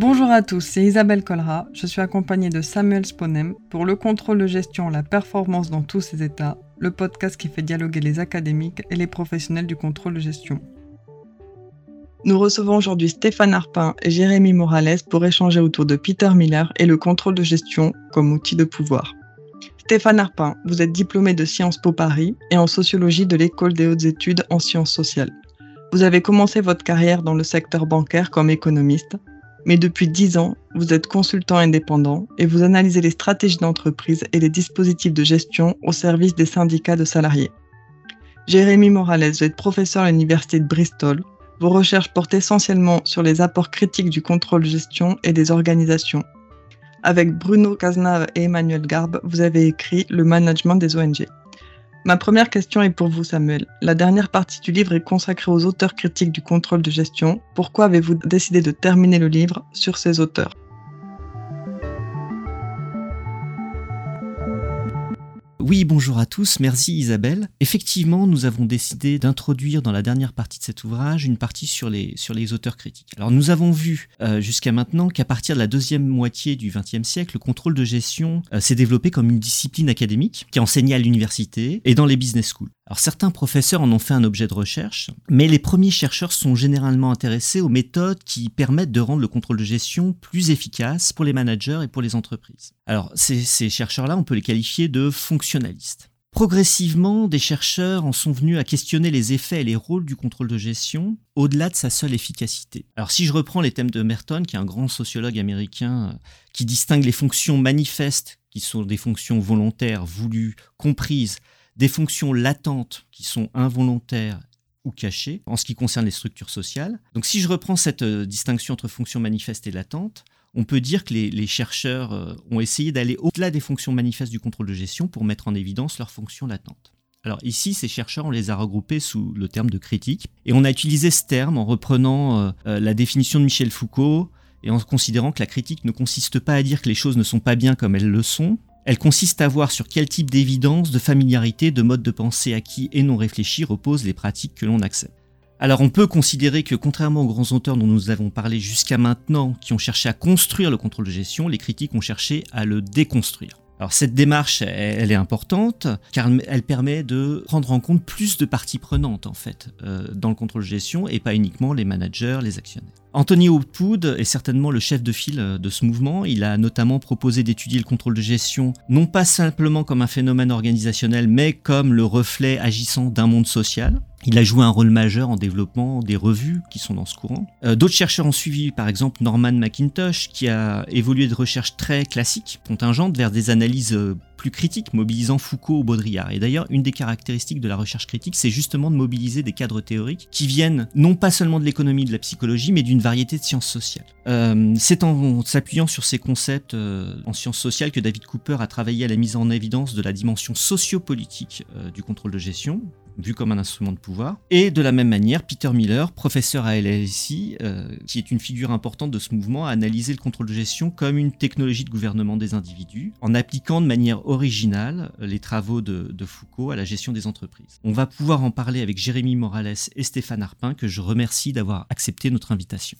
Bonjour à tous, c'est Isabelle Colra. Je suis accompagnée de Samuel Sponem pour le contrôle de gestion, la performance dans tous ses états, le podcast qui fait dialoguer les académiques et les professionnels du contrôle de gestion. Nous recevons aujourd'hui Stéphane Arpin et Jérémy Morales pour échanger autour de Peter Miller et le contrôle de gestion comme outil de pouvoir. Stéphane Arpin, vous êtes diplômé de Sciences Po Paris et en sociologie de l'École des hautes études en sciences sociales. Vous avez commencé votre carrière dans le secteur bancaire comme économiste mais depuis 10 ans, vous êtes consultant indépendant et vous analysez les stratégies d'entreprise et les dispositifs de gestion au service des syndicats de salariés. Jérémy Morales, vous êtes professeur à l'université de Bristol. Vos recherches portent essentiellement sur les apports critiques du contrôle gestion et des organisations. Avec Bruno Cazenave et Emmanuel Garbe, vous avez écrit Le management des ONG. Ma première question est pour vous, Samuel. La dernière partie du livre est consacrée aux auteurs critiques du contrôle de gestion. Pourquoi avez-vous décidé de terminer le livre sur ces auteurs? Oui, bonjour à tous, merci Isabelle. Effectivement, nous avons décidé d'introduire dans la dernière partie de cet ouvrage une partie sur les, sur les auteurs critiques. Alors nous avons vu euh, jusqu'à maintenant qu'à partir de la deuxième moitié du XXe siècle, le contrôle de gestion euh, s'est développé comme une discipline académique qui enseignait à l'université et dans les business schools. Alors certains professeurs en ont fait un objet de recherche, mais les premiers chercheurs sont généralement intéressés aux méthodes qui permettent de rendre le contrôle de gestion plus efficace pour les managers et pour les entreprises. Alors ces, ces chercheurs-là, on peut les qualifier de Progressivement, des chercheurs en sont venus à questionner les effets et les rôles du contrôle de gestion au-delà de sa seule efficacité. Alors si je reprends les thèmes de Merton, qui est un grand sociologue américain euh, qui distingue les fonctions manifestes, qui sont des fonctions volontaires, voulues, comprises, des fonctions latentes qui sont involontaires ou cachées en ce qui concerne les structures sociales. Donc si je reprends cette euh, distinction entre fonctions manifestes et latentes, on peut dire que les, chercheurs euh, ont essayé d'aller au-delà des fonctions manifestes du contrôle de gestion pour mettre en évidence leurs fonctions latentes. Alors ici, ces chercheurs, on les a regroupés sous le terme de critique, et on a utilisé ce terme en reprenant euh, la définition de Michel Foucault, et en considérant que la critique ne consiste pas à dire que les choses ne sont pas bien comme elles le sont, elle consiste à voir sur quel type d'évidence, de familiarité, de mode de pensée acquis et non réfléchi reposent les pratiques que l'on accepte. Alors on peut considérer que contrairement aux grands auteurs dont nous avons parlé jusqu'à maintenant, qui ont cherché à construire le contrôle de gestion, les critiques ont cherché à le déconstruire. Alors cette démarche, elle est importante car elle permet de prendre en compte plus de parties prenantes en fait euh, dans le contrôle de gestion et pas uniquement les managers, les actionnaires. Anthony Hopwood est certainement le chef de file euh, de ce mouvement. Il a notamment proposé d'étudier le contrôle de gestion non pas simplement comme un phénomène organisationnel, mais comme le reflet agissant d'un monde social. Il a joué un rôle majeur en développant des revues qui sont dans ce courant. Euh, d'autres chercheurs ont suivi, par exemple Norman McIntosh, qui a évolué de recherche très classique, contingente, vers des analyses euh, plus critiques, mobilisant Foucault ou Baudrillard. Et d'ailleurs, une des caractéristiques de la recherche critique, c'est justement de mobiliser des cadres théoriques qui viennent non pas seulement de l'économie, de la psychologie, mais d'une variété de sciences sociales. Euh, c'est en s'appuyant sur ces concepts en sciences sociales que David Cooper a travaillé à la mise en évidence de la dimension sociopolitique du contrôle de gestion, vu comme un instrument de pouvoir. Et de la même manière, Peter Miller, professeur à LSI, euh, qui est une figure importante de ce mouvement, a analysé le contrôle de gestion comme une technologie de gouvernement des individus, en appliquant de manière originale les travaux de, Foucault à la gestion des entreprises. On va pouvoir en parler avec Jérémy Morales et Stéphane Arpin, que je remercie d'avoir accepté notre invitation.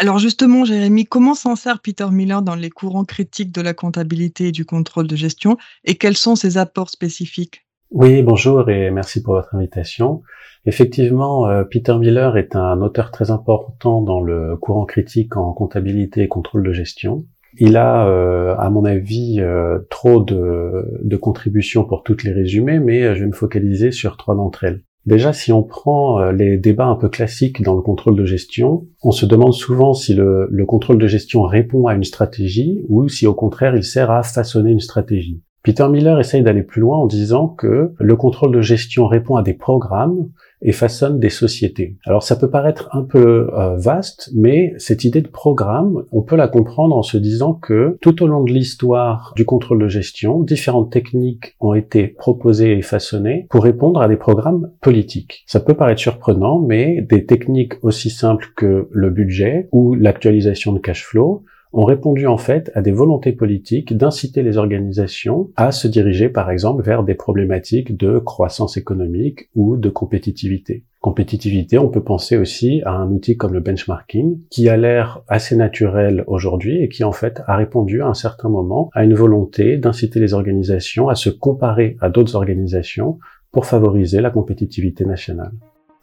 Alors justement, Jérémy, comment s'en sert Peter Miller dans les courants critiques de la comptabilité et du contrôle de gestion et quels sont ses apports spécifiques? Oui, bonjour et merci pour votre invitation. Effectivement, euh, Peter Miller est un auteur très important dans le courant critique en comptabilité et contrôle de gestion. Il a, euh, à mon avis, euh, trop de, de contributions pour toutes les résumer, mais je vais me focaliser sur trois d'entre elles. Déjà, si on prend euh, les débats un peu classiques dans le contrôle de gestion, on se demande souvent si le, contrôle de gestion répond à une stratégie ou si au contraire il sert à façonner une stratégie. Peter Miller essaye d'aller plus loin en disant que le contrôle de gestion répond à des programmes et façonne des sociétés. Alors ça peut paraître un peu euh, vaste, mais cette idée de programme, on peut la comprendre en se disant que tout au long de l'histoire du contrôle de gestion, différentes techniques ont été proposées et façonnées pour répondre à des programmes politiques. Ça peut paraître surprenant, mais des techniques aussi simples que le budget ou l'actualisation de cash flow ont répondu en fait à des volontés politiques d'inciter les organisations à se diriger par exemple vers des problématiques de croissance économique ou de compétitivité. Compétitivité, on peut penser aussi à un outil comme le benchmarking, qui a l'air assez naturel aujourd'hui et qui en fait a répondu à un certain moment à une volonté d'inciter les organisations à se comparer à d'autres organisations pour favoriser la compétitivité nationale.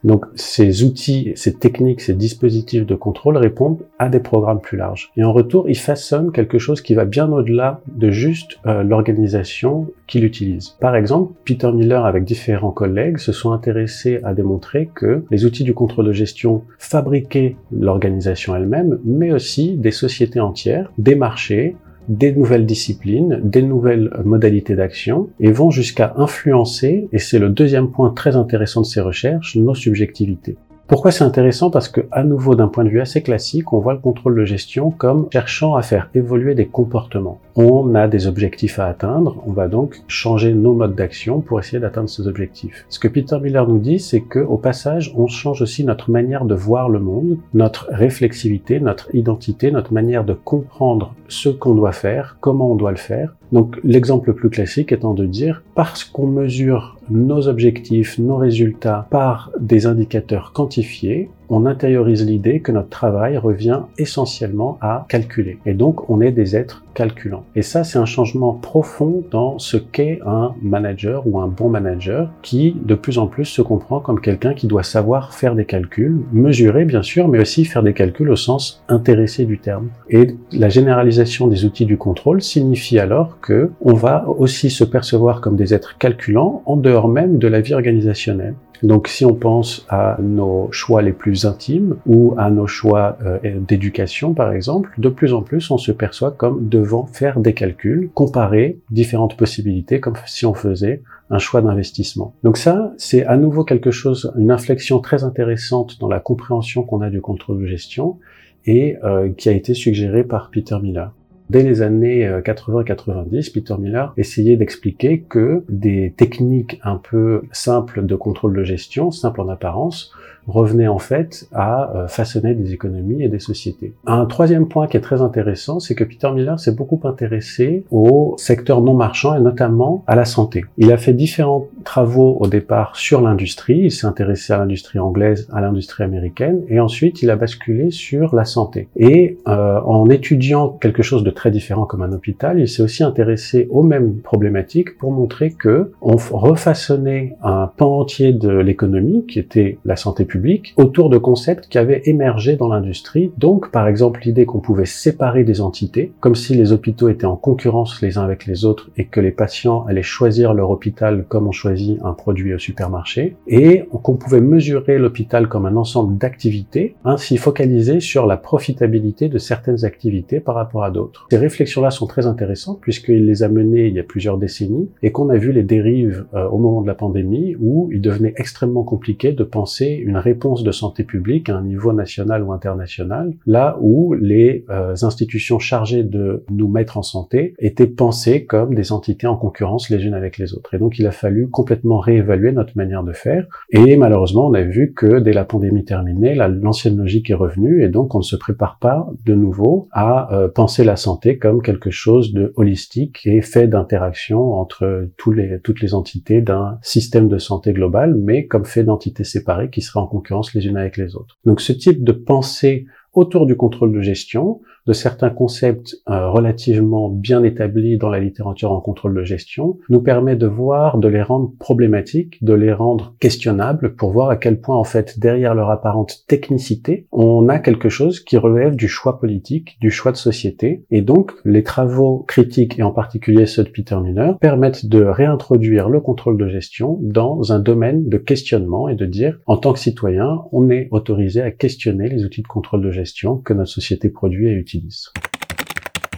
Donc ces outils, ces techniques, ces dispositifs de contrôle répondent à des programmes plus larges. Et en retour, ils façonnent quelque chose qui va bien au-delà de juste euh, l'organisation qui l'utilise. Par exemple, Peter Miller avec différents collègues se sont intéressés à démontrer que les outils du contrôle de gestion fabriquaient l'organisation elle-même, mais aussi des sociétés entières, des marchés, des nouvelles disciplines, des nouvelles modalités d'action et vont jusqu'à influencer, et c'est le deuxième point très intéressant de ces recherches, nos subjectivités. Pourquoi c'est intéressant? Parce que, à nouveau, d'un point de vue assez classique, on voit le contrôle de gestion comme cherchant à faire évoluer des comportements. On a des objectifs à atteindre, on va donc changer nos modes d'action pour essayer d'atteindre ces objectifs. Ce que Peter Miller nous dit, c'est que, au passage, on change aussi notre manière de voir le monde, notre réflexivité, notre identité, notre manière de comprendre ce qu'on doit faire, comment on doit le faire. Donc, l'exemple le plus classique étant de dire, parce qu'on mesure nos objectifs, nos résultats par des indicateurs quantifiés, on intériorise l'idée que notre travail revient essentiellement à calculer. Et donc, on est des êtres calculants. Et ça, c'est un changement profond dans ce qu'est un manager ou un bon manager qui, de plus en plus, se comprend comme quelqu'un qui doit savoir faire des calculs, mesurer, bien sûr, mais aussi faire des calculs au sens intéressé du terme. Et la généralisation des outils du contrôle signifie alors que on va aussi se percevoir comme des êtres calculants en dehors même de la vie organisationnelle. Donc si on pense à nos choix les plus intimes ou à nos choix euh, d'éducation par exemple, de plus en plus on se perçoit comme devant faire des calculs, comparer différentes possibilités comme si on faisait un choix d'investissement. Donc ça, c'est à nouveau quelque chose, une inflexion très intéressante dans la compréhension qu'on a du contrôle de gestion et euh, qui a été suggérée par Peter Miller. Dès les années 80-90, euh, Peter Miller essayait d'expliquer que des techniques un peu simples de contrôle de gestion, simples en apparence, revenait en fait à euh, façonner des économies et des sociétés. Un troisième point qui est très intéressant, c'est que Peter Miller s'est beaucoup intéressé au secteur non marchand et notamment à la santé. Il a fait différents travaux au départ sur l'industrie, il s'est intéressé à l'industrie anglaise, à l'industrie américaine, et ensuite il a basculé sur la santé. Et euh, en étudiant quelque chose de très différent comme un hôpital, il s'est aussi intéressé aux mêmes problématiques pour montrer que on refaçonnait un pan entier de l'économie, qui était la santé publique, autour de concepts qui avaient émergé dans l'industrie. Donc, par exemple, l'idée qu'on pouvait séparer des entités, comme si les hôpitaux étaient en concurrence les uns avec les autres et que les patients allaient choisir leur hôpital comme on choisit un produit au supermarché, et qu'on pouvait mesurer l'hôpital comme un ensemble d'activités, ainsi focaliser sur la profitabilité de certaines activités par rapport à d'autres. Ces réflexions-là sont très intéressantes puisqu'il les a menées il y a plusieurs décennies et qu'on a vu les dérives euh, au moment de la pandémie où il devenait extrêmement compliqué de penser une réponse de santé publique à un niveau national ou international, là où les euh, institutions chargées de nous mettre en santé étaient pensées comme des entités en concurrence les unes avec les autres. Et donc il a fallu complètement réévaluer notre manière de faire. Et malheureusement, on a vu que dès la pandémie terminée, l'ancienne logique est revenue et donc on ne se prépare pas de nouveau à euh, penser la santé comme quelque chose de holistique et fait d'interaction entre toutes les entités d'un système de santé global, mais comme fait d'entités séparées qui seraient en concurrence les unes avec les autres. Donc ce type de pensée autour du contrôle de gestion de certains concepts euh, relativement bien établis dans la littérature en contrôle de gestion nous permet de voir, de les rendre problématiques, de les rendre questionnables pour voir à quel point en fait derrière leur apparente technicité, on a quelque chose qui relève du choix politique, du choix de société et donc les travaux critiques et en particulier ceux de Peter Miller permettent de réintroduire le contrôle de gestion dans un domaine de questionnement et de dire en tant que citoyen, on est autorisé à questionner les outils de contrôle de gestion que notre société produit et utilise.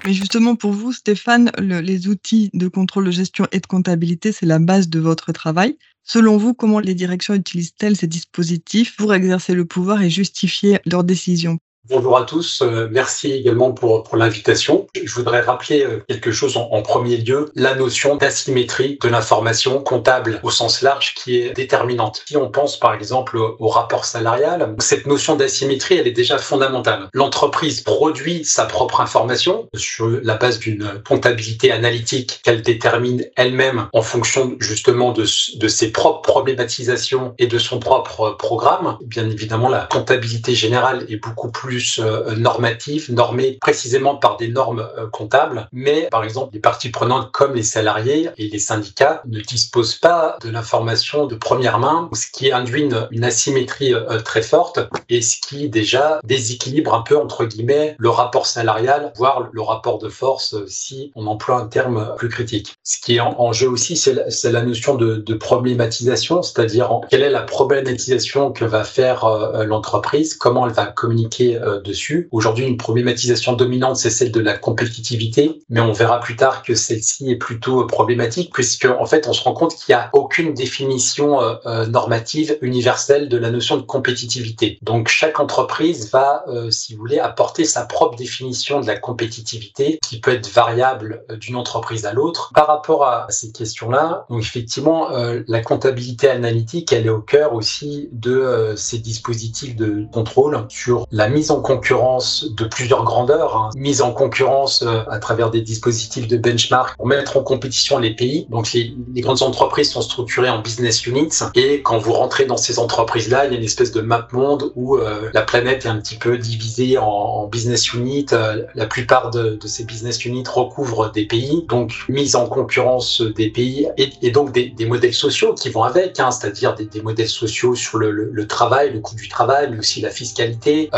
Mais justement, pour vous, Stéphane, les outils de contrôle de gestion et de comptabilité, c'est la base de votre travail. Selon vous, comment les directions utilisent-elles ces dispositifs pour exercer le pouvoir et justifier leurs décisions? Bonjour à tous, euh, merci également pour, l'invitation. Je voudrais rappeler euh, quelque chose en, en premier lieu, la notion d'asymétrie de l'information comptable au sens large qui est déterminante. Si on pense par exemple au rapport salarial, cette notion d'asymétrie, elle est déjà fondamentale. L'entreprise produit sa propre information sur la base d'une comptabilité analytique qu'elle détermine elle-même en fonction justement de, de ses propres problématisations et de son propre programme. Bien évidemment, la comptabilité générale est beaucoup plus euh, normatif, normé précisément par des normes euh, comptables, mais par exemple les parties prenantes comme les salariés et les syndicats ne disposent pas de l'information de première main, ce qui induit une, asymétrie euh, très forte et ce qui déjà déséquilibre un peu entre guillemets le rapport salarial, voire le rapport de force si on emploie un terme plus critique. Ce qui est en, jeu aussi, c'est la, notion de problématisation, c'est-à-dire quelle est la problématisation que va faire l'entreprise, comment elle va communiquer euh, dessus. Aujourd'hui, une problématisation dominante, c'est celle de la compétitivité, mais on verra plus tard que celle-ci est plutôt problématique puisque en fait, on se rend compte qu'il n'y a aucune définition euh, euh, normative universelle de la notion de compétitivité. Donc, chaque entreprise va, si vous voulez, apporter sa propre définition de la compétitivité qui peut être variable d'une entreprise à l'autre. Par rapport à ces questions-là, effectivement, la comptabilité analytique, elle est au cœur aussi de ces dispositifs de contrôle sur la mise en concurrence de plusieurs grandeurs, hein. mise en concurrence euh, à travers des dispositifs de benchmark pour mettre en compétition les pays. Donc les, grandes entreprises sont structurées en business units et quand vous rentrez dans ces entreprises-là, il y a une espèce de map monde où euh, la planète est un petit peu divisée en, business units. Euh, la plupart de, ces business units recouvrent des pays, donc mise en concurrence des pays et, donc des, modèles sociaux qui vont avec, hein, c'est-à-dire des, modèles sociaux sur le, travail, le coût du travail, mais aussi la fiscalité.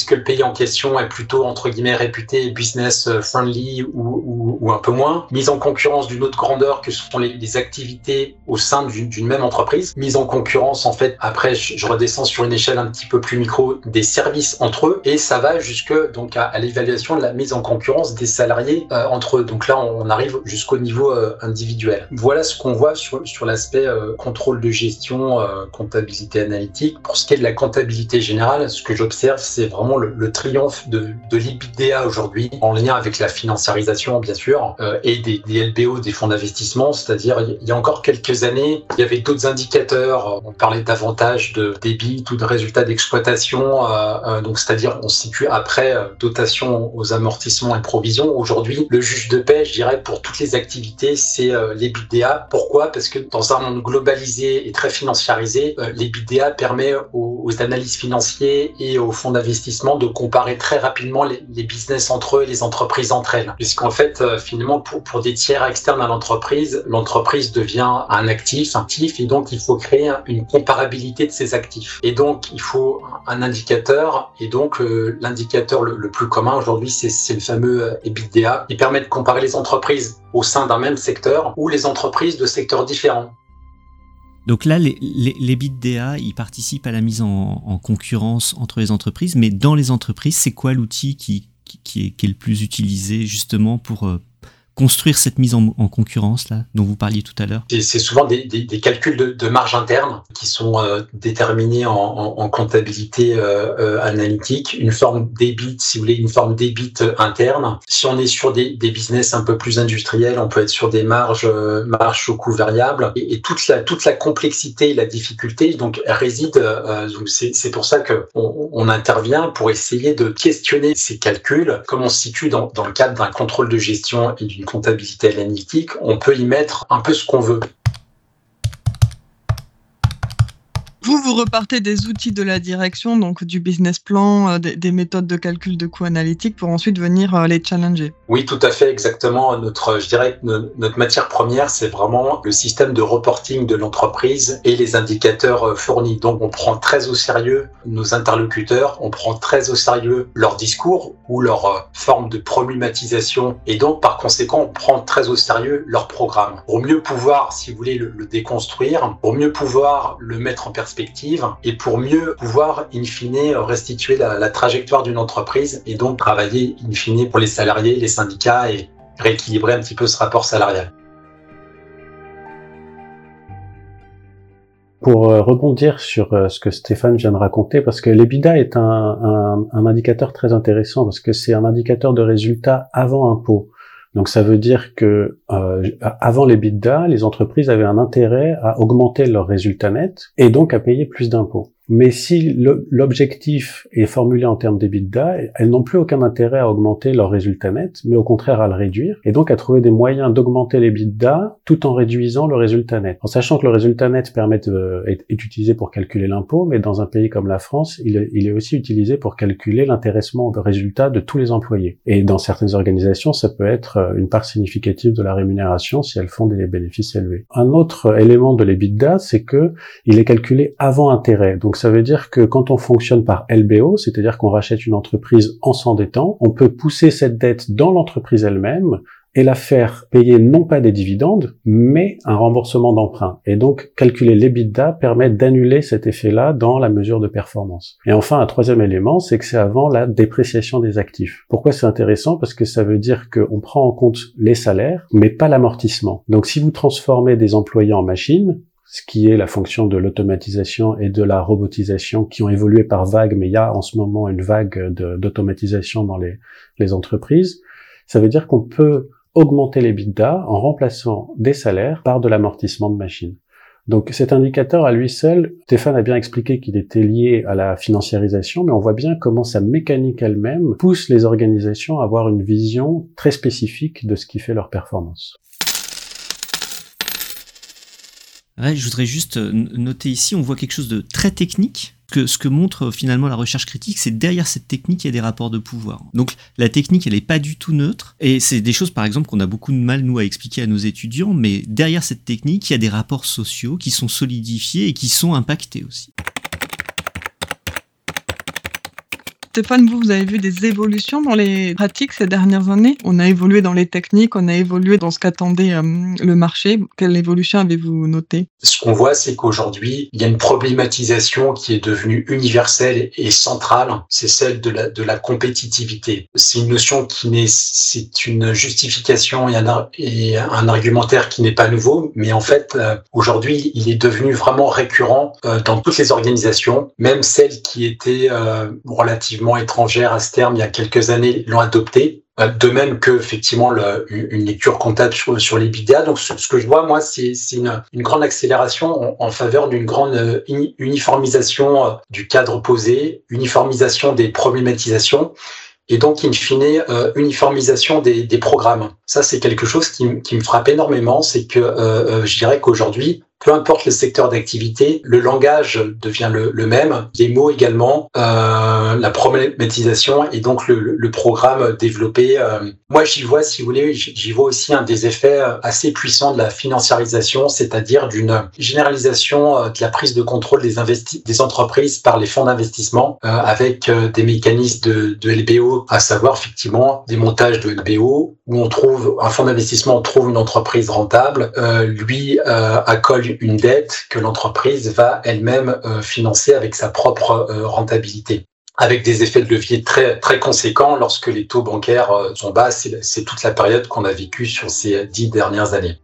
Est-ce que le pays en question est plutôt entre guillemets réputé business friendly ou, un peu moins, mise en concurrence d'une autre grandeur que sont les, activités au sein d'une même entreprise, mise en concurrence en fait après je, redescends sur une échelle un petit peu plus micro des services entre eux et ça va jusque donc à, l'évaluation de la mise en concurrence des salariés euh, entre eux. Donc là on, arrive jusqu'au niveau euh, individuel. Voilà ce qu'on voit sur, sur l'aspect euh, contrôle de gestion, euh, comptabilité analytique. Pour ce qui est de la comptabilité générale, ce que j'observe c'est vraiment le, le, triomphe de, de l'IBDA aujourd'hui, en lien avec la financiarisation, bien sûr, euh, et des, des, LBO, des fonds d'investissement. C'est-à-dire, il y a encore quelques années, il y avait d'autres indicateurs. On parlait davantage de débit ou de résultats d'exploitation. Euh, euh, donc, c'est-à-dire, on se situe après euh, dotation aux amortissements et provisions. Aujourd'hui, le juge de paix, je dirais, pour toutes les activités, c'est euh, l'EBITDA. Pourquoi? Parce que dans un monde globalisé et très financiarisé, l'EBITDA permet aux, aux analystes financiers et aux fonds d'investissement de comparer très rapidement les, business entre eux et les entreprises entre elles. Puisqu'en fait, euh, finalement, pour, des tiers externes à l'entreprise, l'entreprise devient un actif, un actif, et donc il faut créer une comparabilité de ces actifs. Et donc, il faut un indicateur, et donc euh, l'indicateur le, le, plus commun aujourd'hui, c'est le fameux euh, EBITDA, qui permet de comparer les entreprises au sein d'un même secteur ou les entreprises de secteurs différents. Donc là, les, les, les ils participent à la mise en, en, concurrence entre les entreprises, mais dans les entreprises, c'est quoi l'outil qui, qui, est, qui, est, le plus utilisé justement pour, euh, construire cette mise en, en, concurrence là dont vous parliez tout à l'heure C'est souvent des, des, des calculs de, de, marge interne qui sont euh, déterminés en, en, en comptabilité euh, euh, analytique, une forme débit, si vous voulez, une forme débit interne. Si on est sur des, des, business un peu plus industriels, on peut être sur des marges euh, marges au coût variable et, toute la toute la complexité et la difficulté donc réside. Euh, c'est pour ça que on, on, intervient pour essayer de questionner ces calculs, comme on se situe dans, dans le cadre d'un contrôle de gestion et d'une comptabilité analytique, on peut y mettre un peu ce qu'on veut. Vous, vous repartez des outils de la direction, donc du business plan, euh, des, des, méthodes de calcul de coûts analytiques pour ensuite venir euh, les challenger. Oui, tout à fait, exactement. Notre, je dirais que notre matière première, c'est vraiment le système de reporting de l'entreprise et les indicateurs euh, fournis. Donc, on prend très au sérieux nos interlocuteurs, on prend très au sérieux leur discours ou leur forme de problématisation et donc, par conséquent, on prend très au sérieux leur programme. Pour mieux pouvoir, si vous voulez, le, déconstruire, pour mieux pouvoir le mettre en perspective et pour mieux pouvoir, in fine, restituer la, trajectoire d'une entreprise et donc travailler, in fine, pour les salariés, les et rééquilibrer un petit peu ce rapport salarial. Pour euh, rebondir sur euh, ce que Stéphane vient de raconter, parce que l'EBITDA est un, indicateur très intéressant, parce que c'est un indicateur de résultat avant impôt. Donc ça veut dire que euh, avant l'EBITDA, les entreprises avaient un intérêt à augmenter leurs résultats nets et donc à payer plus d'impôts. Mais si l'objectif est formulé en termes d'EBITDA, elles n'ont plus aucun intérêt à augmenter leur résultat net, mais au contraire à le réduire, et donc à trouver des moyens d'augmenter l'EBITDA tout en réduisant le résultat net. En sachant que le résultat net permet de, est, utilisé pour calculer l'impôt, mais dans un pays comme la France, il est, aussi utilisé pour calculer l'intéressement de résultat de tous les employés. Et dans certaines organisations, ça peut être une part significative de la rémunération si elles font des bénéfices élevés. Un autre élément de l'EBITDA, c'est que il est calculé avant intérêt. Donc ça veut dire que quand on fonctionne par LBO, c'est-à-dire qu'on rachète une entreprise en s'endettant, on peut pousser cette dette dans l'entreprise elle-même et la faire payer non pas des dividendes, mais un remboursement d'emprunt. Et donc, calculer l'EBITDA permet d'annuler cet effet-là dans la mesure de performance. Et enfin, un troisième élément, c'est que c'est avant la dépréciation des actifs. Pourquoi c'est intéressant? Parce que ça veut dire qu'on prend en compte les salaires, mais pas l'amortissement. Donc, si vous transformez des employés en machines, ce qui est la fonction de l'automatisation et de la robotisation qui ont évolué par vagues, mais il y a en ce moment une vague d'automatisation dans les, les, entreprises. Ça veut dire qu'on peut augmenter les bidas en remplaçant des salaires par de l'amortissement de machines. Donc cet indicateur à lui seul, Stéphane a bien expliqué qu'il était lié à la financiarisation, mais on voit bien comment sa mécanique elle-même pousse les organisations à avoir une vision très spécifique de ce qui fait leur performance je voudrais juste euh, noter ici, on voit quelque chose de très technique. Que ce que montre euh, finalement la recherche critique, c'est derrière cette technique, il y a des rapports de pouvoir. Donc la technique, elle n'est pas du tout neutre. Et c'est des choses, par exemple, qu'on a beaucoup de mal, nous, à expliquer à nos étudiants. Mais derrière cette technique, il y a des rapports sociaux qui sont solidifiés et qui sont impactés aussi. Stéphane, vous, vous avez vu des évolutions dans les pratiques ces dernières années? On a évolué dans les techniques, on a évolué dans ce qu'attendait euh, le marché. Quelle évolution avez-vous noté Ce qu'on voit, c'est qu'aujourd'hui, il y a une problématisation qui est devenue universelle et centrale. C'est celle de la, compétitivité. C'est une notion qui n'est, c'est une justification et un, et un argumentaire qui n'est pas nouveau, mais en fait, euh, aujourd'hui, il est devenu vraiment récurrent euh, dans toutes les organisations, même celles qui étaient relativement étrangères à ce terme il y a quelques années l'ont adopté. Euh, de même que effectivement une lecture comptable sur, sur les bidas. Donc ce, que je vois moi, c'est une, grande accélération en, faveur d'une grande euh, uniformisation euh, du cadre posé, uniformisation des problématisations et donc, in fine, uniformisation des, programmes. Ça, c'est quelque chose qui, me frappe énormément, c'est que je dirais qu'aujourd'hui, peu importe le secteur d'activité, le langage devient le, le, même, les mots également, euh, la problématisation et donc le, le programme développé. Euh, moi, j'y vois, si vous voulez, j'y vois aussi un des effets assez puissants de la financiarisation, c'est-à-dire d'une généralisation euh, de la prise de contrôle des, des entreprises par les fonds d'investissement euh, avec euh, des mécanismes de, de LBO, à savoir effectivement des montages de LBO où on trouve un fonds d'investissement, trouve une entreprise rentable, lui accole une dette que l'entreprise va elle-même euh, financer avec sa propre euh, rentabilité avec des effets de levier très très conséquents lorsque les taux bancaires euh, sont bas. C'est toute la période qu'on a vécue sur ces dix dernières années.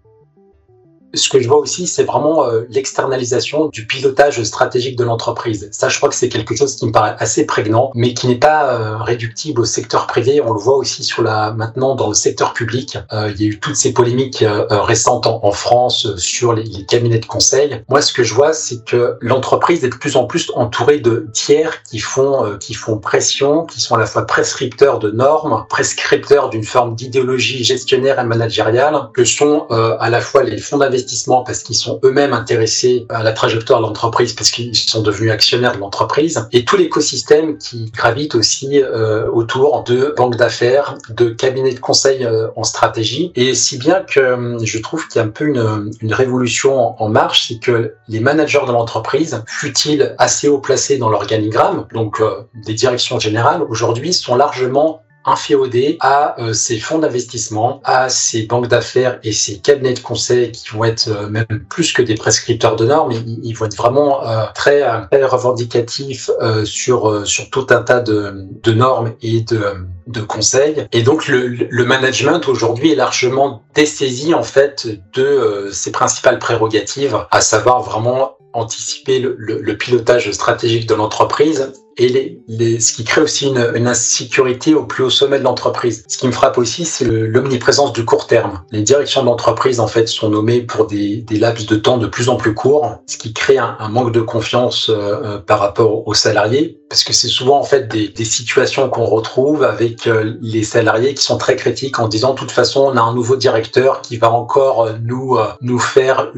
Ce que je vois aussi, c'est vraiment euh, l'externalisation du pilotage stratégique de l'entreprise. Ça, je crois que c'est quelque chose qui me paraît assez prégnant, mais qui n'est pas euh, réductible au secteur privé. On le voit aussi sur la maintenant dans le secteur public. Euh, il y a eu toutes ces polémiques récentes en, France sur les, les, cabinets de conseil. Moi, ce que je vois, c'est que l'entreprise est de plus en plus entourée de tiers qui font qui font pression, qui sont à la fois prescripteurs de normes, prescripteurs d'une forme d'idéologie gestionnaire et managériale, que sont à la fois les fonds d'investissement parce qu'ils sont eux-mêmes intéressés à la trajectoire de l'entreprise parce qu'ils sont devenus actionnaires de l'entreprise. Et tout l'écosystème qui gravite aussi euh, autour de banques d'affaires, de cabinets de conseil euh, en stratégie. Et si bien que euh, je trouve qu'il y a un peu une, révolution en marche, c'est que les managers de l'entreprise, fut-ils assez haut placés dans l'organigramme, donc des directions générales, aujourd'hui sont largement inféodé à euh, ces fonds d'investissement, à ces banques d'affaires et ces cabinets de conseil qui vont être euh, même plus que des prescripteurs de normes, ils, vont être vraiment euh, très, très, revendicatifs sur, sur tout un tas de, de normes et de, de conseils. Et donc le, le management aujourd'hui est largement dessaisi en fait de ses principales prérogatives, à savoir vraiment anticiper le, le pilotage stratégique de l'entreprise et les, les, ce qui crée aussi une, une, insécurité au plus haut sommet de l'entreprise. Ce qui me frappe aussi, c'est l'omniprésence du court terme. Les directions d'entreprise, en fait, sont nommées pour des, des, laps de temps de plus en plus courts, ce qui crée un, un manque de confiance euh, euh par rapport aux salariés, parce que c'est souvent en fait des, des situations qu'on retrouve avec euh, les salariés qui sont très critiques en disant de toute façon, on a un nouveau directeur qui va encore euh, nous nous faire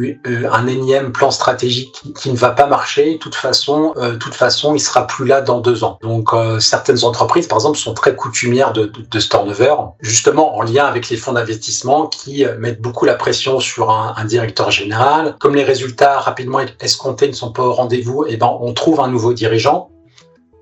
un énième plan stratégique qui, qui ne va pas marcher. De toute façon, de toute façon, il sera plus là dans deux ans. Donc euh, certaines entreprises, par exemple, sont très coutumières de, de, turnover, justement en lien avec les fonds d'investissement qui euh, mettent beaucoup la pression sur un, directeur général. Comme les résultats rapidement escomptés ne sont pas au rendez-vous, eh ben on trouve un nouveau dirigeant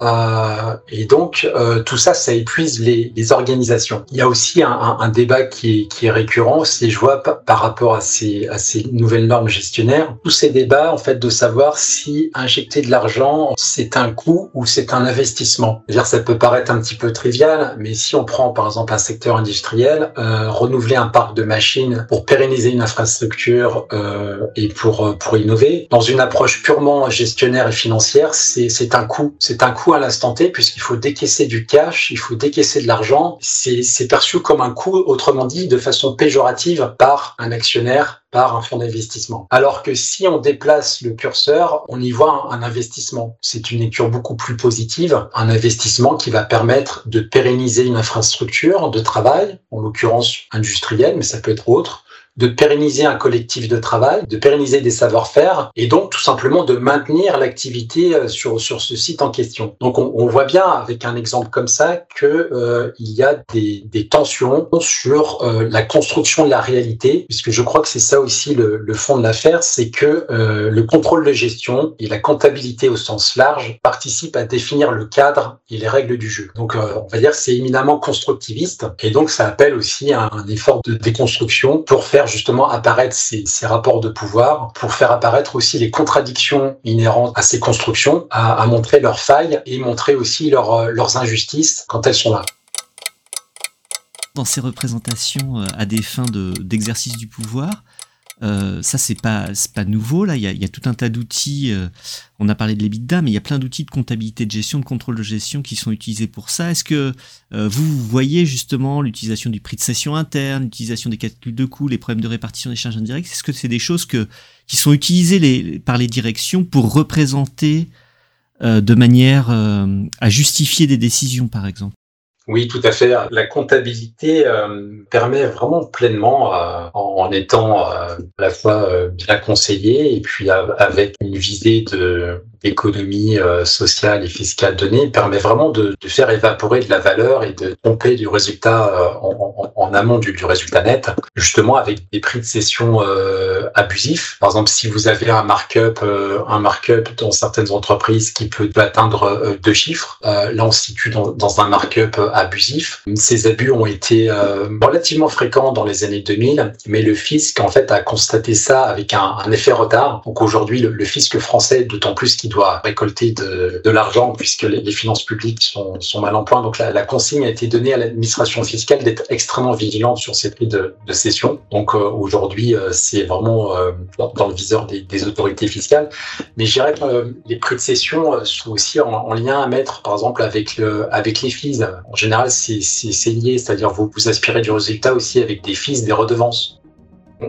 euh, et donc euh, tout ça, ça épuise les, les, organisations. Il y a aussi un, un, un débat qui est, qui est, récurrent, c'est je vois par rapport à ces, à ces nouvelles normes gestionnaires, tous ces débats en fait de savoir si injecter de l'argent c'est un coût ou c'est un investissement. -dire, ça peut paraître un petit peu trivial, mais si on prend par exemple un secteur industriel, euh, renouveler un parc de machines pour pérenniser une infrastructure euh, et pour pour innover, dans une approche purement gestionnaire et financière, c'est un coût, c'est un coût à l'instant T puisqu'il faut décaisser du cash, il faut décaisser de l'argent. C'est perçu comme un coût, autrement dit, de façon péjorative par un actionnaire, par un fonds d'investissement. Alors que si on déplace le curseur, on y voit un, investissement. C'est une lecture beaucoup plus positive, un investissement qui va permettre de pérenniser une infrastructure de travail, en l'occurrence industrielle, mais ça peut être autre, de pérenniser un collectif de travail, de pérenniser des savoir-faire et donc tout simplement de maintenir l'activité euh, sur, sur ce site en question. Donc on, on voit bien avec un exemple comme ça que euh, il y a des, des tensions sur euh, la construction de la réalité, puisque je crois que c'est ça aussi le, le fond de l'affaire, c'est que euh, le contrôle de gestion et la comptabilité au sens large participent à définir le cadre et les règles du jeu. Donc euh, on va dire que c'est éminemment constructiviste et donc ça appelle aussi un, un effort de déconstruction pour faire justement apparaître ces, rapports de pouvoir, pour faire apparaître aussi les contradictions inhérentes à ces constructions, à, montrer leurs failles et montrer aussi euh, leurs injustices quand elles sont là. Dans ces représentations euh, à des fins d'exercice de, du pouvoir, euh, ça, c'est pas, pas nouveau. Là, il y a, tout un tas d'outils. Euh, on a parlé de l'EBITDA, mais il y a plein d'outils de comptabilité de gestion, de contrôle de gestion qui sont utilisés pour ça. Est-ce que euh, vous voyez justement l'utilisation du prix de cession interne, l'utilisation des calculs de coûts, les problèmes de répartition des charges indirectes? Est-ce que c'est des choses que, qui sont utilisées les, par les directions pour représenter de manière à justifier des décisions, par exemple? Oui, tout à fait. La comptabilité euh, permet vraiment pleinement, euh, en, étant euh, à la fois bien conseillé et puis avec une visée de d'économie euh, sociale et fiscale donnée, permet vraiment de, de, faire évaporer de la valeur et de tromper du résultat en, en, en, amont du, du, résultat net, justement avec des prix de cession abusifs. Par exemple, si vous avez un markup, un markup dans certaines entreprises qui peut atteindre deux chiffres, là on se situe dans, dans un markup abusifs. Ces abus ont été euh, relativement fréquents dans les années 2000, mais le fisc en fait a constaté ça avec un, un effet retard. Donc aujourd'hui, le, le, fisc français, d'autant plus qu'il doit récolter de, l'argent puisque les, finances publiques sont, mal en point. Donc la, consigne a été donnée à l'administration fiscale d'être extrêmement vigilante sur ces prix de, de cession. Donc euh, aujourd'hui, euh, c'est vraiment euh, dans, le viseur des, autorités fiscales. Mais je dirais que les prix de cession sont aussi en, en, lien à mettre, par exemple, avec, le, avec les fees. En général, c'est lié, c'est-à-dire vous vous aspirez du résultat aussi avec des fils, des redevances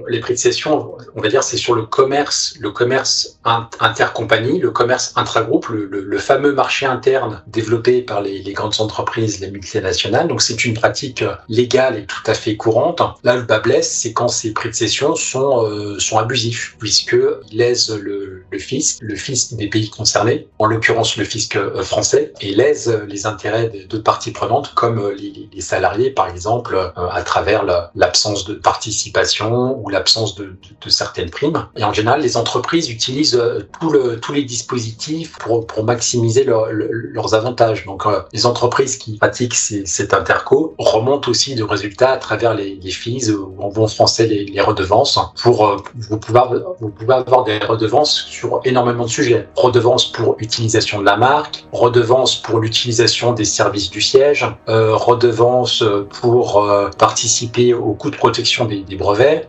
les prix de cession, on va dire, c'est sur le commerce, le commerce intercompagnie, le commerce intragroupe, le, le, le, fameux marché interne développé par les, les grandes entreprises, les multinationales. Donc, c'est une pratique légale et tout à fait courante. Là, le bas blesse, c'est quand ces prix de cession sont, euh, sont abusifs, puisqu'ils lèsent le, le fisc, le fisc des pays concernés, en l'occurrence le fisc euh, français, et lèsent les intérêts d'autres parties prenantes, comme les, les, salariés, par exemple, euh, à travers l'absence de participation ou l'absence de, de, de, certaines primes. Et en général, les entreprises utilisent euh, tout le, tous les dispositifs pour, pour maximiser leur, leur, leurs avantages. Donc, euh, les entreprises qui pratiquent ces, cet interco remontent aussi de résultats à travers les, les fees ou en bon français les, les redevances pour euh, vous pouvoir vous pouvez avoir des redevances sur énormément de sujets. Redevances pour utilisation de la marque, redevances pour l'utilisation des services du siège, euh, redevances pour euh, participer au coût de protection des, des brevets,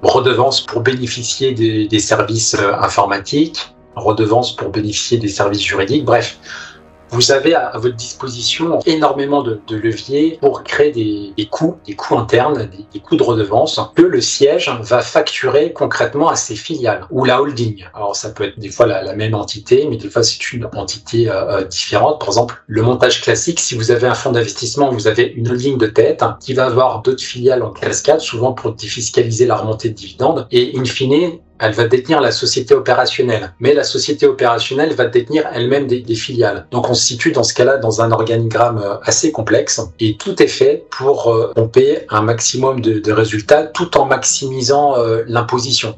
pour bénéficier des, des services euh, informatiques, redevance pour bénéficier des services juridiques. Bref, vous avez à, votre disposition énormément de, leviers pour créer des, coûts, des coûts internes, des, coûts de redevance que le siège va facturer concrètement à ses filiales ou la holding. Alors ça peut être des fois la, même entité, mais des fois c'est une entité euh, euh, différente. Par exemple, le montage classique, si vous avez un fonds d'investissement, vous avez une holding de tête qui va avoir d'autres filiales en cascade, souvent pour défiscaliser la remontée de dividendes. Et in fine, elle va détenir la société opérationnelle, mais la société opérationnelle va détenir elle-même des, filiales. Donc on se situe dans ce cas-là dans un organigramme euh, assez complexe et tout est fait pour euh, pomper un maximum de, résultats tout en maximisant euh, l'imposition.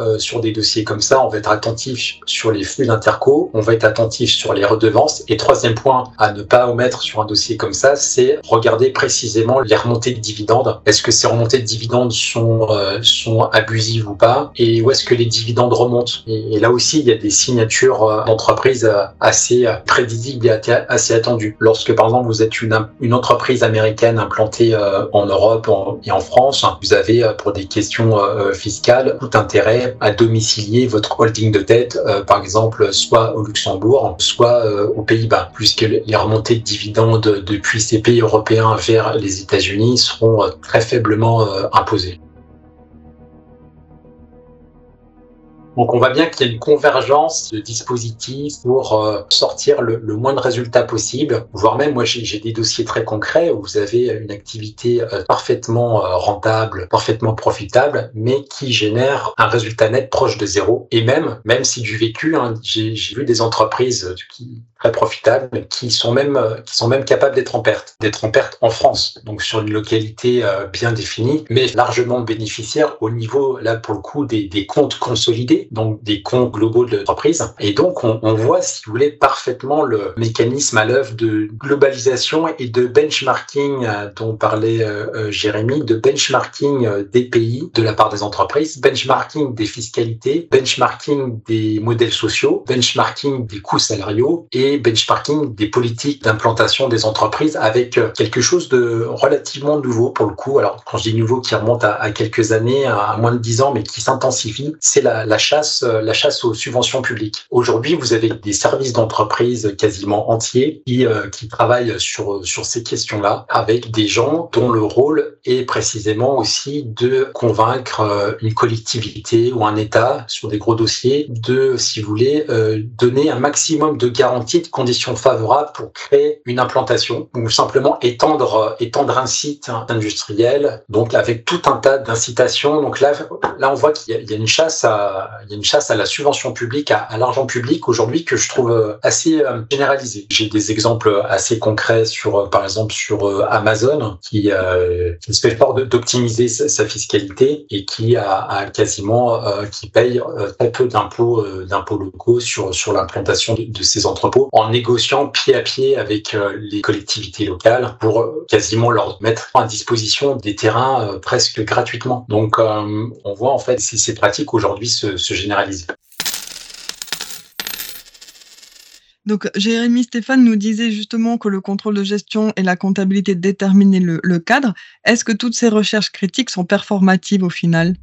Euh, sur des dossiers comme ça, on va être attentif sur les flux d'interco, on va être attentif sur les redevances. Et troisième point à ne pas omettre sur un dossier comme ça, c'est regarder précisément les remontées de dividendes. Est-ce que ces remontées de dividendes sont, euh, sont abusives ou pas? Et où est-ce que les dividendes remontent? Et, là aussi, il y a des signatures euh, d'entreprises assez prévisibles et assez attendues. Lorsque par exemple vous êtes une, une entreprise américaine implantée en Europe et en France, vous avez pour des questions fiscales tout intérêt à domicilier votre holding de tête, euh, par exemple, soit au Luxembourg, soit euh, aux Pays-Bas, puisque les remontées de dividendes depuis ces pays européens vers les États-Unis seront euh, très faiblement imposées. Donc on voit bien qu'il y a une convergence de dispositifs pour euh, sortir le, moins de résultats possible, voire même moi j'ai des dossiers très concrets où vous avez une activité euh, parfaitement euh, rentable, parfaitement profitable, mais qui génère un résultat net proche de zéro. Et même, même si du vécu, hein, j'ai vu des entreprises très profitables, qui sont même qui sont même capables d'être en perte, d'être en perte en France, donc sur une localité bien définie, mais largement bénéficiaire au niveau là pour le coup des comptes consolidés donc des comptes globaux de l'entreprise. Et donc, on, voit, si vous voulez, parfaitement le mécanisme à l'œuvre de globalisation et de benchmarking euh, dont parlait euh, euh, Jérémy, de benchmarking des pays de la part des entreprises, benchmarking des fiscalités, benchmarking des modèles sociaux, benchmarking des coûts salariaux et benchmarking des politiques d'implantation des entreprises avec quelque chose de relativement nouveau pour le coup. Alors, quand je dis nouveau, qui remonte à, quelques années, à moins de dix ans, mais qui s'intensifie, c'est la, la euh, la chasse aux subventions publiques. Aujourd'hui, vous avez des services d'entreprise quasiment entiers qui, euh, qui travaillent sur, sur ces questions-là avec des gens dont le rôle est précisément aussi de convaincre euh, une collectivité ou un État sur des gros dossiers de, si vous voulez, donner un maximum de garanties, de conditions favorables pour créer une implantation ou simplement étendre, étendre un site industriel, donc avec tout un tas d'incitations. Donc là, là, on voit qu'il y, a une chasse à, il y a une chasse à la subvention publique, à, l'argent public aujourd'hui que je trouve euh, assez euh, généralisée. J'ai des exemples assez concrets sur, euh, par exemple, sur Amazon qui, qui se fait fort d'optimiser sa, fiscalité et qui a, quasiment, qui paye très peu d'impôts, d'impôts locaux sur sur l'implantation de, de, ces entrepôts en négociant pied à pied avec les collectivités locales pour quasiment leur mettre à disposition des terrains presque gratuitement. Donc, on voit en fait ces, ces pratiques aujourd'hui se généraliser. Donc, Jérémy Stéphane nous disait justement que le contrôle de gestion et la comptabilité déterminaient le, le cadre. Est-ce que toutes ces recherches critiques sont performatives au final?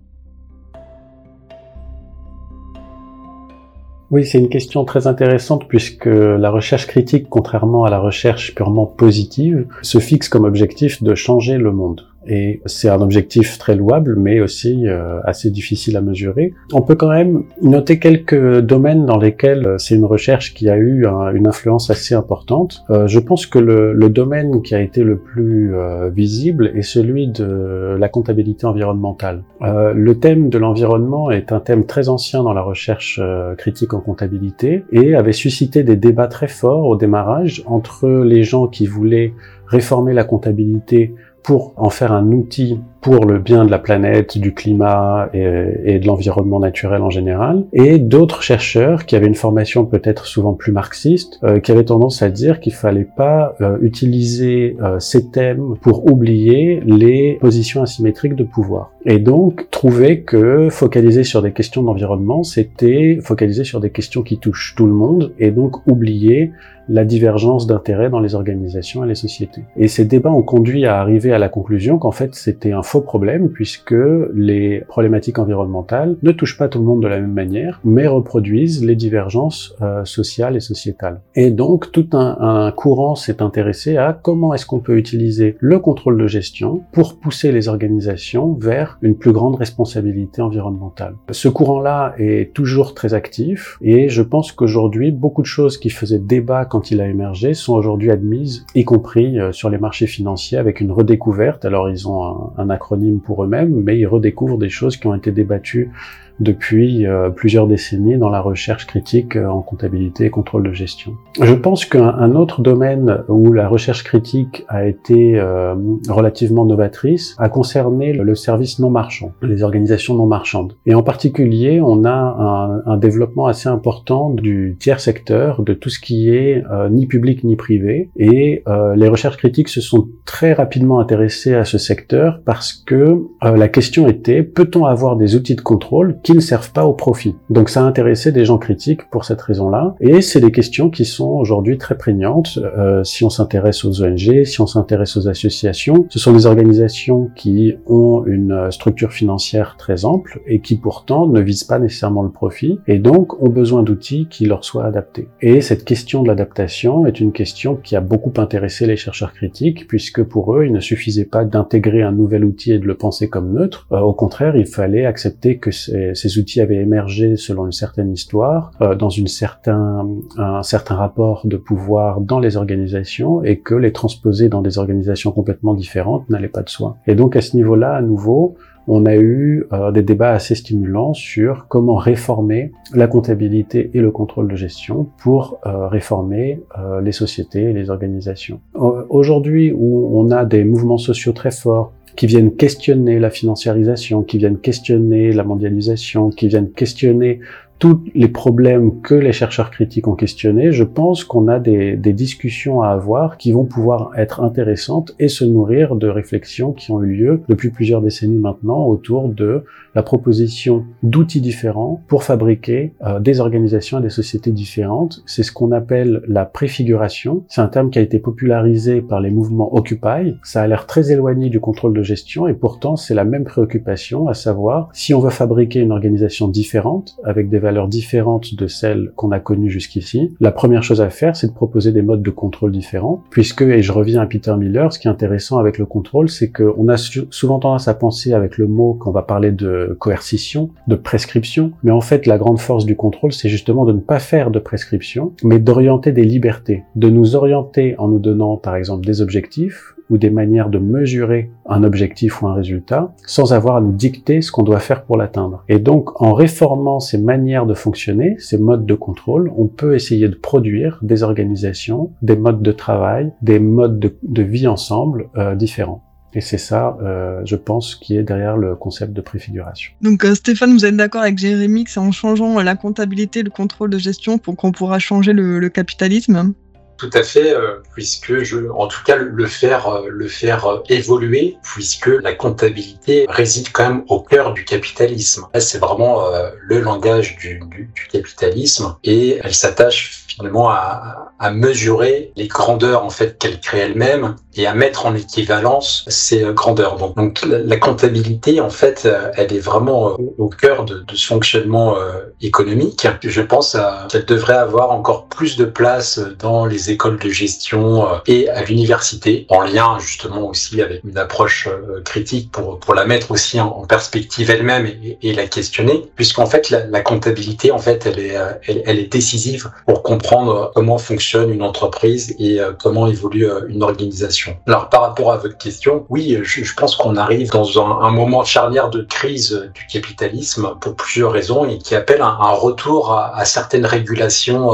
Oui, c'est une question très intéressante puisque la recherche critique, contrairement à la recherche purement positive, se fixe comme objectif de changer le monde et c'est un objectif très louable, mais aussi euh, assez difficile à mesurer. On peut quand même noter quelques domaines dans lesquels euh, c'est une recherche qui a eu une influence assez importante. Euh, je pense que le, le, domaine qui a été le plus visible est celui de la comptabilité environnementale. le thème de l'environnement est un thème très ancien dans la recherche critique en comptabilité et avait suscité des débats très forts au démarrage entre les gens qui voulaient réformer la comptabilité pour en faire un outil pour le bien de la planète, du climat et, de l'environnement naturel en général, et d'autres chercheurs qui avaient une formation peut-être souvent plus marxiste, euh, qui avaient tendance à dire qu'il fallait pas euh, utiliser euh, ces thèmes pour oublier les positions asymétriques de pouvoir. Et donc trouver que focaliser sur des questions d'environnement, c'était focaliser sur des questions qui touchent tout le monde, et donc oublier la divergence d'intérêts dans les organisations et les sociétés. Et ces débats ont conduit à arriver à la conclusion qu'en fait c'était un faux problème puisque les problématiques environnementales ne touchent pas tout le monde de la même manière, mais reproduisent les divergences euh, sociales et sociétales. Et donc tout un, courant s'est intéressé à comment est-ce qu'on peut utiliser le contrôle de gestion pour pousser les organisations vers une plus grande responsabilité environnementale. Ce courant-là est toujours très actif et je pense qu'aujourd'hui beaucoup de choses qui faisaient débat quand il a émergé sont aujourd'hui admises, y compris euh, sur les marchés financiers avec une redécouverte. Alors ils ont un, un acronyme pour eux-mêmes, mais ils redécouvrent des choses qui ont été débattues depuis euh, plusieurs décennies dans la recherche critique euh, en comptabilité et contrôle de gestion. Je pense qu'un autre domaine où la recherche critique a été euh, relativement novatrice a concerné le service non marchand, les organisations non marchandes. Et en particulier, on a un, un développement assez important du tiers secteur, de tout ce qui est ni public ni privé. Et les recherches critiques se sont très rapidement intéressées à ce secteur parce que la question était, peut-on avoir des outils de contrôle qui ne servent pas au profit. Donc ça a intéressé des gens critiques pour cette raison-là. Et c'est des questions qui sont aujourd'hui très prégnantes. Euh, si on s'intéresse aux ONG, si on s'intéresse aux associations, ce sont des organisations qui ont une structure financière très ample et qui pourtant ne visent pas nécessairement le profit et donc ont besoin d'outils qui leur soient adaptés. Et cette question de l'adaptation est une question qui a beaucoup intéressé les chercheurs critiques puisque pour eux, il ne suffisait pas d'intégrer un nouvel outil et de le penser comme neutre. Euh, au contraire, il fallait accepter que ces ces outils avaient émergé selon une certaine histoire, euh, dans certain, un certain rapport de pouvoir dans les organisations, et que les transposer dans des organisations complètement différentes n'allait pas de soi. Et donc à ce niveau-là, à nouveau, on a eu euh, des débats assez stimulants sur comment réformer la comptabilité et le contrôle de gestion pour euh, réformer les sociétés et les organisations. Aujourd'hui où on a des mouvements sociaux très forts qui viennent questionner la financiarisation, qui viennent questionner la mondialisation, qui viennent questionner tous les problèmes que les chercheurs critiques ont questionnés, je pense qu'on a des, des, discussions à avoir qui vont pouvoir être intéressantes et se nourrir de réflexions qui ont eu lieu depuis plusieurs décennies maintenant autour de la proposition d'outils différents pour fabriquer euh, des organisations et des sociétés différentes. C'est ce qu'on appelle la préfiguration. C'est un terme qui a été popularisé par les mouvements Occupy. Ça a l'air très éloigné du contrôle de gestion et pourtant c'est la même préoccupation, à savoir si on veut fabriquer une organisation différente avec des valeurs différentes de celles qu'on a connues jusqu'ici, la première chose à faire c'est de proposer des modes de contrôle différents. Puisque, et je reviens à Peter Miller, ce qui est intéressant avec le contrôle c'est qu'on a souvent tendance à penser avec le mot qu'on va parler de coercition, de prescription. Mais en fait, la grande force du contrôle, c'est justement de ne pas faire de prescription, mais d'orienter des libertés, de nous orienter en nous donnant, par exemple, des objectifs ou des manières de mesurer un objectif ou un résultat sans avoir à nous dicter ce qu'on doit faire pour l'atteindre. Et donc, en réformant ces manières de fonctionner, ces modes de contrôle, on peut essayer de produire des organisations, des modes de travail, des modes de, vie ensemble euh, différents. Et c'est ça, euh, je pense, qui est derrière le concept de préfiguration. Donc euh, Stéphane, vous êtes d'accord avec Jérémy que c'est en changeant la comptabilité, le contrôle de gestion pour qu'on pourra changer le capitalisme? Tout à fait, euh, puisque je, en tout cas, le faire, euh, le faire euh, évoluer, puisque la comptabilité réside quand même au cœur du capitalisme. C'est vraiment le langage du, du, du, capitalisme et elle s'attache finalement à, à, mesurer les grandeurs en fait qu'elle crée elle-même et à mettre en équivalence ces grandeurs. Donc, donc la, comptabilité en fait, elle est vraiment au cœur de, de ce fonctionnement économique. Je pense qu'elle devrait avoir encore plus de place dans les écoles de gestion euh, et à l'université, en lien justement aussi avec une approche euh, critique pour, pour la mettre aussi en, perspective elle-même et, la questionner, puisqu'en fait la, comptabilité en fait elle est, euh, elle, est décisive pour comprendre comment fonctionne une entreprise et comment évolue une organisation. Alors par rapport à votre question, oui, je, pense qu'on arrive dans un, moment charnière de crise du capitalisme pour plusieurs raisons et qui appelle un, retour à, certaines régulations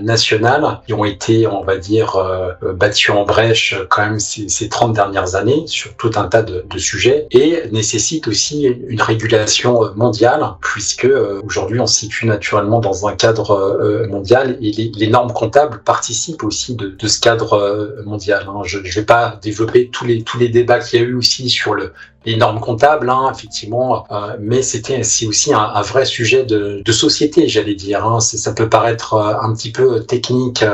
nationales qui ont été on va dire, euh, battu en brèche quand même ces, ces 30 dernières années sur tout un tas de, de, sujets et nécessite aussi une régulation euh, mondiale puisque euh, aujourd'hui on se situe naturellement dans un cadre euh, mondial et les, les, normes comptables participent aussi de, de ce cadre mondial. Hein. Je ne vais pas développer tous les, tous les débats qu'il y a eu aussi sur le les normes comptables, hein, effectivement, mais c'était aussi un, vrai sujet de, société, j'allais dire. Hein. Ça peut paraître un petit peu technique,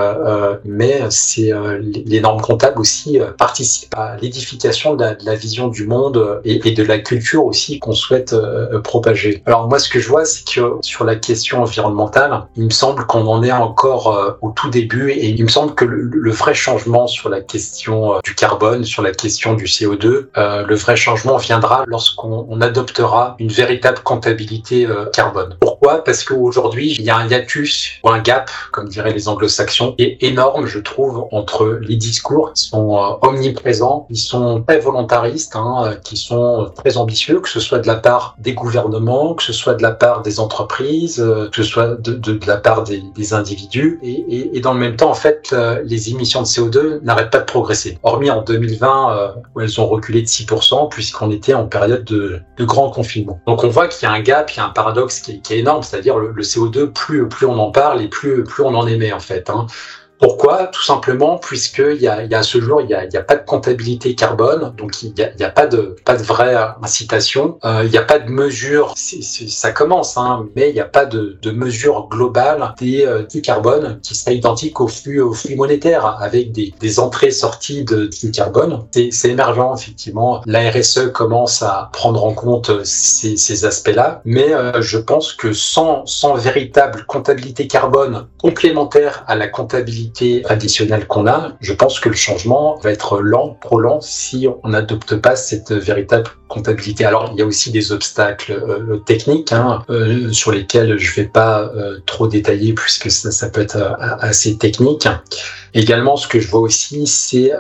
mais c'est les normes comptables aussi participent à l'édification de, la vision du monde et, et de la culture aussi qu'on souhaite propager. Alors moi, ce que je vois, c'est que sur la question environnementale, il me semble qu'on en est encore au tout début et il me semble que le, vrai changement sur la question euh, du carbone, sur la question du CO2, euh, le vrai changement viendra lorsqu'on adoptera une véritable comptabilité euh, carbone. Pourquoi? Parce qu'aujourd'hui, il y a un hiatus ou un gap, comme diraient les anglo-saxons, qui est énorme, je trouve, entre les discours qui sont omniprésents, qui sont très volontaristes, hein, qui sont très ambitieux, que ce soit de la part des gouvernements, que ce soit de la part des entreprises, que ce soit de, la part des, individus, et, dans le même temps, en fait, euh, les émissions de CO2 n'arrêtent pas de progresser. Hormis en 2020, euh, où elles ont reculé de 6%, puisqu'on était en période de, de, grand confinement. Donc on voit qu'il y a un gap, il y a un paradoxe qui est, énorme, c'est-à-dire le, le, CO2, plus, on en parle et plus, plus on en émet, en fait. Hein. Pourquoi? Tout simplement puisqu'il y il y a ce jour, il n'y a, a pas de comptabilité carbone, donc il n'y a, y a, pas de pas de vraie incitation, euh, il n'y a pas de mesure, ça commence, hein, mais il n'y a pas de, de mesure globale des, euh, du carbone qui serait identique au flux au flux monétaire avec des, des entrées sorties de, du carbone. C'est émergent effectivement. La RSE commence à prendre en compte ces, ces aspects-là, mais euh, je pense que sans sans véritable comptabilité carbone complémentaire à la comptabilité additionnelle qu'on a, je pense que le changement va être lent, trop lent, si on n'adopte pas cette véritable Alors, il y a aussi des obstacles euh, techniques hein, euh, sur lesquels je vais pas euh, trop détailler puisque ça, ça peut être assez technique. Également, ce que je vois aussi, c'est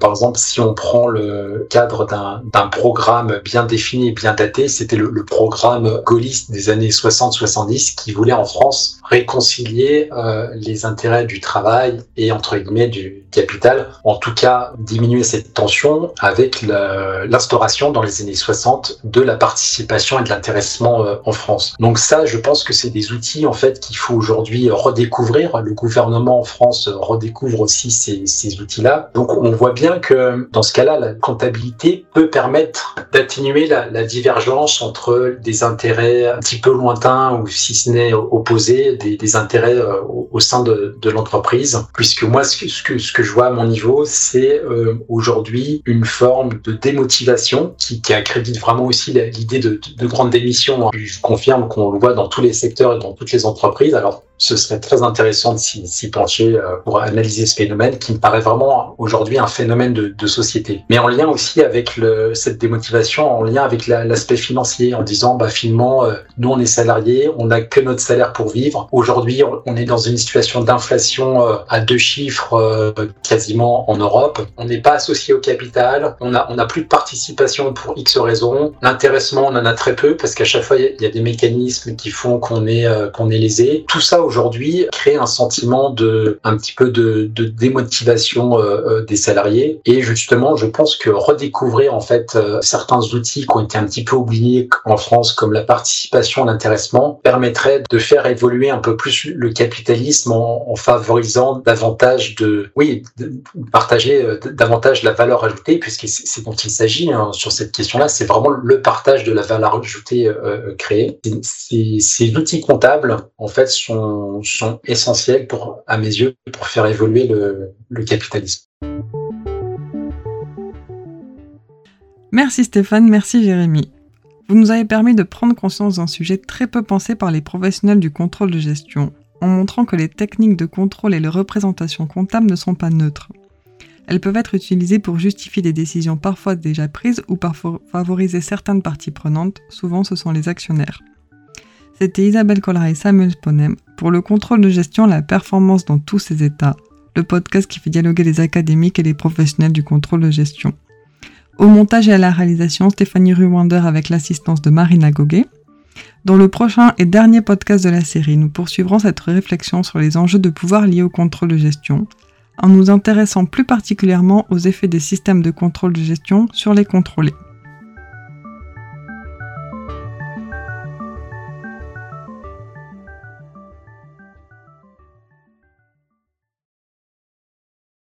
par exemple si on prend le cadre d'un programme bien défini et bien daté, c'était le, le, programme gaulliste des années 60-70 qui voulait en France réconcilier les intérêts du travail et entre guillemets du capital, en tout cas diminuer cette tension avec l'instauration dans les années 60 de la participation et de l'intéressement euh, en France. Donc ça, je pense que c'est des outils en fait qu'il faut aujourd'hui redécouvrir. Le gouvernement en France redécouvre aussi ces, outils-là. Donc on voit bien que dans ce cas-là, la comptabilité peut permettre d'atténuer la, divergence entre des intérêts un petit peu lointains ou si ce n'est opposés, des, intérêts euh, au, sein de, l'entreprise. Puisque moi, ce que je vois à mon niveau, c'est euh, aujourd'hui une forme de démotivation qui, qui a crédite vraiment aussi l'idée de, de, de grandes démissions. Je confirme qu'on le voit dans tous les secteurs et dans toutes les entreprises. Alors, ce serait très intéressant de s'y pencher euh, pour analyser ce phénomène qui me paraît vraiment aujourd'hui un phénomène de, société. Mais en lien aussi avec le, cette démotivation, en lien avec l'aspect financier, en disant bah finalement euh, nous on est salariés, on n'a que notre salaire pour vivre. Aujourd'hui on est dans une situation d'inflation euh, à deux chiffres quasiment en Europe. On n'est pas associé au capital, on a on a plus de participation pour X raisons. L'intéressement on en a très peu parce qu'à chaque fois il y, a des mécanismes qui font qu'on est qu'on est lésé. Tout ça aujourd'hui crée un sentiment de un petit peu de, démotivation euh, euh, des salariés. Et justement, je pense que redécouvrir en fait euh, certains outils qui ont été un petit peu oubliés en France, comme la participation, l'intéressement, permettrait de faire évoluer un peu plus le capitalisme en, favorisant davantage de, oui, de partager davantage la valeur ajoutée, puisque c'est dont il s'agit hein, sur cette question-là. C'est vraiment le partage de la valeur ajoutée créée. Ces outils comptables, en fait, sont sont, essentiels pour, à mes yeux, pour faire évoluer le, le capitalisme. Merci Stéphane, merci Jérémy. Vous nous avez permis de prendre conscience d'un sujet très peu pensé par les professionnels du contrôle de gestion, en montrant que les techniques de contrôle et les représentations comptables ne sont pas neutres. Elles peuvent être utilisées pour justifier des décisions parfois déjà prises ou pour favoriser certaines parties prenantes, souvent ce sont les actionnaires. C'était Isabelle Collera et Samuel Sponem pour le contrôle de gestion, la performance dans tous ses états, le podcast qui fait dialoguer les académiques et les professionnels du contrôle de gestion. Au montage et à la réalisation, Stéphanie Ruwander avec l'assistance de Marina Goguet. Dans le prochain et dernier podcast de la série, nous poursuivrons cette réflexion sur les enjeux de pouvoir liés au contrôle de gestion, en nous intéressant plus particulièrement aux effets des systèmes de contrôle de gestion sur les contrôlés.